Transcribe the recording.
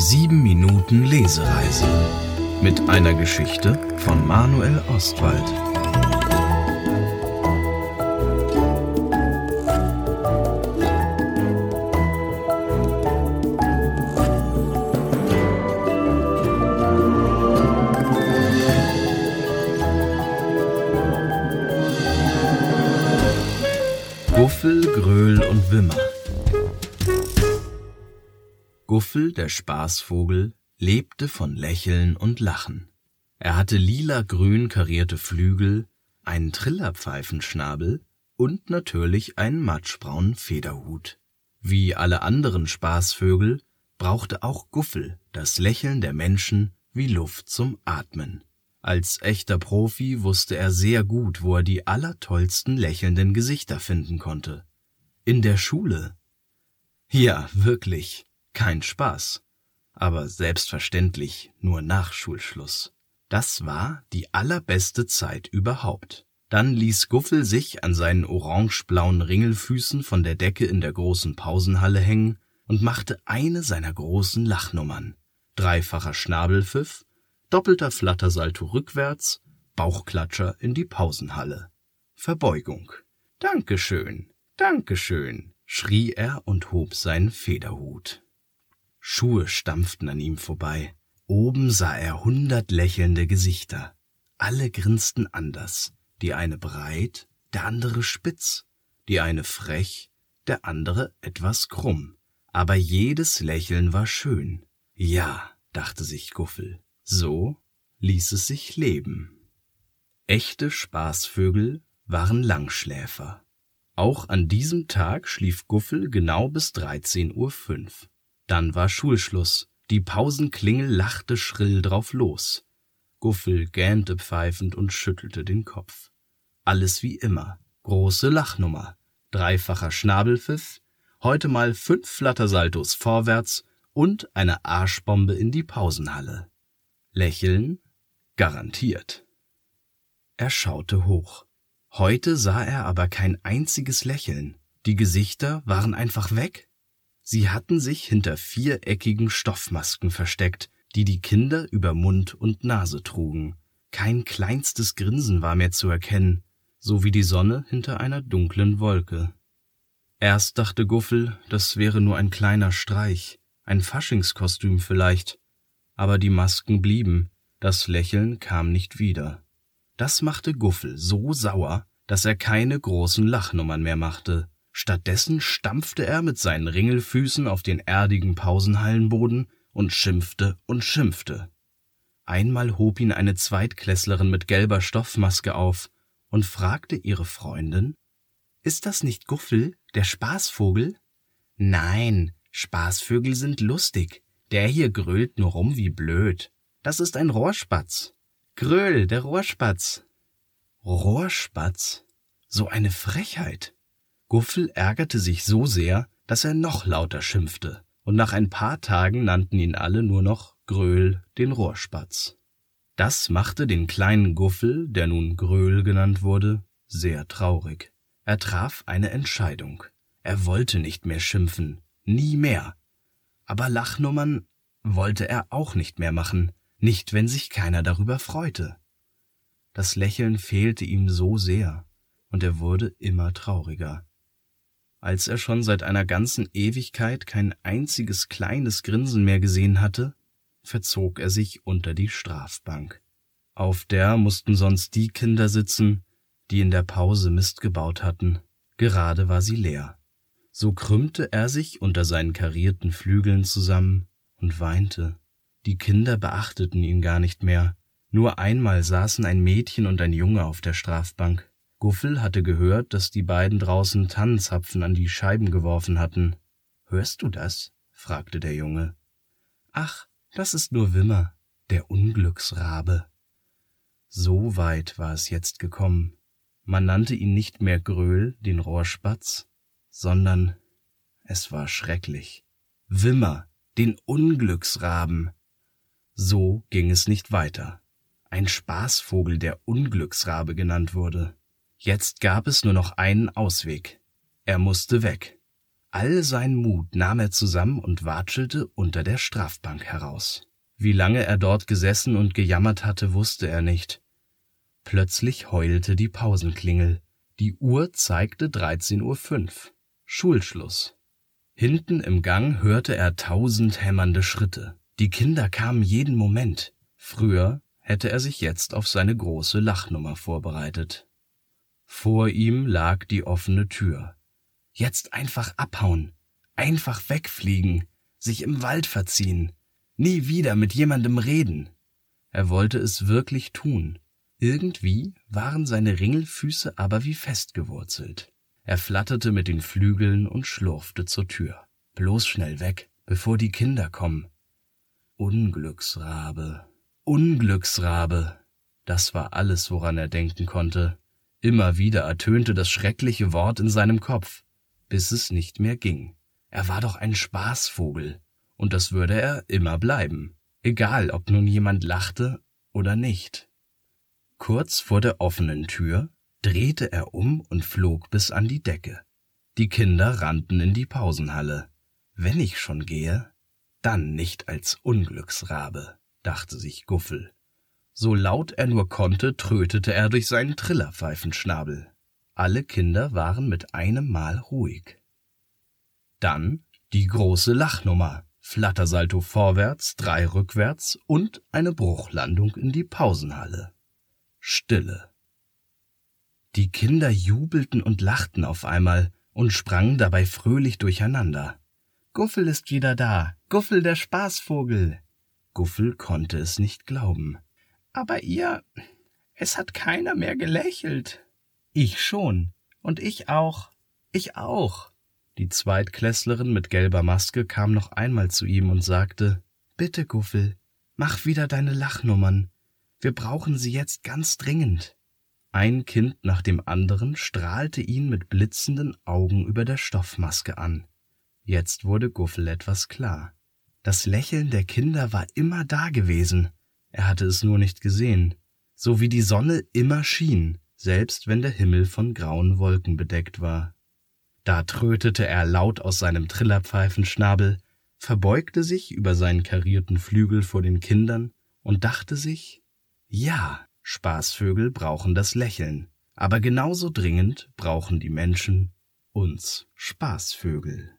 Die 7 Minuten Lesereise mit einer Geschichte von Manuel Ostwald. Guffel, der Spaßvogel, lebte von Lächeln und Lachen. Er hatte lila-grün karierte Flügel, einen Trillerpfeifenschnabel und natürlich einen matschbraunen Federhut. Wie alle anderen Spaßvögel brauchte auch Guffel das Lächeln der Menschen wie Luft zum Atmen. Als echter Profi wusste er sehr gut, wo er die allertollsten lächelnden Gesichter finden konnte. In der Schule. Ja, wirklich. Kein Spaß, aber selbstverständlich nur nach Schulschluss. Das war die allerbeste Zeit überhaupt. Dann ließ Guffel sich an seinen orangeblauen Ringelfüßen von der Decke in der großen Pausenhalle hängen und machte eine seiner großen Lachnummern. Dreifacher Schnabelpfiff, doppelter Flattersalto rückwärts, Bauchklatscher in die Pausenhalle. Verbeugung. Dankeschön, Dankeschön, schrie er und hob seinen Federhut. Schuhe stampften an ihm vorbei. Oben sah er hundert lächelnde Gesichter. Alle grinsten anders. Die eine breit, der andere spitz, die eine frech, der andere etwas krumm. Aber jedes Lächeln war schön. Ja, dachte sich Guffel, so ließ es sich leben. Echte Spaßvögel waren Langschläfer. Auch an diesem Tag schlief Guffel genau bis 13.05 Uhr. Dann war Schulschluss. Die Pausenklingel lachte schrill drauf los. Guffel gähnte pfeifend und schüttelte den Kopf. Alles wie immer. Große Lachnummer. Dreifacher Schnabelpfiff. Heute mal fünf Flattersaltos vorwärts und eine Arschbombe in die Pausenhalle. Lächeln? Garantiert. Er schaute hoch. Heute sah er aber kein einziges Lächeln. Die Gesichter waren einfach weg. Sie hatten sich hinter viereckigen Stoffmasken versteckt, die die Kinder über Mund und Nase trugen. Kein kleinstes Grinsen war mehr zu erkennen, so wie die Sonne hinter einer dunklen Wolke. Erst dachte Guffel, das wäre nur ein kleiner Streich, ein Faschingskostüm vielleicht, aber die Masken blieben, das Lächeln kam nicht wieder. Das machte Guffel so sauer, dass er keine großen Lachnummern mehr machte, Stattdessen stampfte er mit seinen Ringelfüßen auf den erdigen Pausenhallenboden und schimpfte und schimpfte. Einmal hob ihn eine Zweitklässlerin mit gelber Stoffmaske auf und fragte ihre Freundin, Ist das nicht Guffel, der Spaßvogel? Nein, Spaßvögel sind lustig. Der hier grölt nur rum wie blöd. Das ist ein Rohrspatz. Gröl, der Rohrspatz. Rohrspatz? So eine Frechheit. Guffel ärgerte sich so sehr, dass er noch lauter schimpfte, und nach ein paar Tagen nannten ihn alle nur noch Gröhl den Rohrspatz. Das machte den kleinen Guffel, der nun Gröhl genannt wurde, sehr traurig. Er traf eine Entscheidung. Er wollte nicht mehr schimpfen, nie mehr. Aber Lachnummern wollte er auch nicht mehr machen, nicht wenn sich keiner darüber freute. Das Lächeln fehlte ihm so sehr, und er wurde immer trauriger. Als er schon seit einer ganzen Ewigkeit kein einziges kleines Grinsen mehr gesehen hatte, verzog er sich unter die Strafbank. Auf der mussten sonst die Kinder sitzen, die in der Pause Mist gebaut hatten. Gerade war sie leer. So krümmte er sich unter seinen karierten Flügeln zusammen und weinte. Die Kinder beachteten ihn gar nicht mehr. Nur einmal saßen ein Mädchen und ein Junge auf der Strafbank. Guffel hatte gehört, dass die beiden draußen Tannenzapfen an die Scheiben geworfen hatten. Hörst du das? fragte der Junge. Ach, das ist nur Wimmer, der Unglücksrabe. So weit war es jetzt gekommen. Man nannte ihn nicht mehr Gröhl, den Rohrspatz, sondern es war schrecklich. Wimmer, den Unglücksraben. So ging es nicht weiter. Ein Spaßvogel, der Unglücksrabe genannt wurde. Jetzt gab es nur noch einen Ausweg. Er musste weg. All sein Mut nahm er zusammen und watschelte unter der Strafbank heraus. Wie lange er dort gesessen und gejammert hatte, wusste er nicht. Plötzlich heulte die Pausenklingel. Die Uhr zeigte 13.05 Uhr. Schulschluss. Hinten im Gang hörte er tausend hämmernde Schritte. Die Kinder kamen jeden Moment. Früher hätte er sich jetzt auf seine große Lachnummer vorbereitet. Vor ihm lag die offene Tür. Jetzt einfach abhauen, einfach wegfliegen, sich im Wald verziehen, nie wieder mit jemandem reden. Er wollte es wirklich tun. Irgendwie waren seine Ringelfüße aber wie festgewurzelt. Er flatterte mit den Flügeln und schlurfte zur Tür. Bloß schnell weg, bevor die Kinder kommen. Unglücksrabe, Unglücksrabe. Das war alles, woran er denken konnte. Immer wieder ertönte das schreckliche Wort in seinem Kopf bis es nicht mehr ging. Er war doch ein Spaßvogel, und das würde er immer bleiben, egal ob nun jemand lachte oder nicht. Kurz vor der offenen Tür drehte er um und flog bis an die Decke. Die Kinder rannten in die Pausenhalle. Wenn ich schon gehe, dann nicht als Unglücksrabe, dachte sich Guffel. So laut er nur konnte, trötete er durch seinen Trillerpfeifenschnabel. Alle Kinder waren mit einem Mal ruhig. Dann die große Lachnummer, Flattersalto vorwärts, drei rückwärts und eine Bruchlandung in die Pausenhalle. Stille. Die Kinder jubelten und lachten auf einmal und sprangen dabei fröhlich durcheinander. Guffel ist wieder da, Guffel der Spaßvogel. Guffel konnte es nicht glauben. Aber ihr, es hat keiner mehr gelächelt. Ich schon. Und ich auch. Ich auch. Die Zweitklässlerin mit gelber Maske kam noch einmal zu ihm und sagte Bitte, Guffel, mach wieder deine Lachnummern. Wir brauchen sie jetzt ganz dringend. Ein Kind nach dem anderen strahlte ihn mit blitzenden Augen über der Stoffmaske an. Jetzt wurde Guffel etwas klar. Das Lächeln der Kinder war immer da gewesen. Er hatte es nur nicht gesehen. So wie die Sonne immer schien selbst wenn der Himmel von grauen Wolken bedeckt war. Da trötete er laut aus seinem Trillerpfeifenschnabel, verbeugte sich über seinen karierten Flügel vor den Kindern und dachte sich, ja, Spaßvögel brauchen das Lächeln, aber genauso dringend brauchen die Menschen uns Spaßvögel.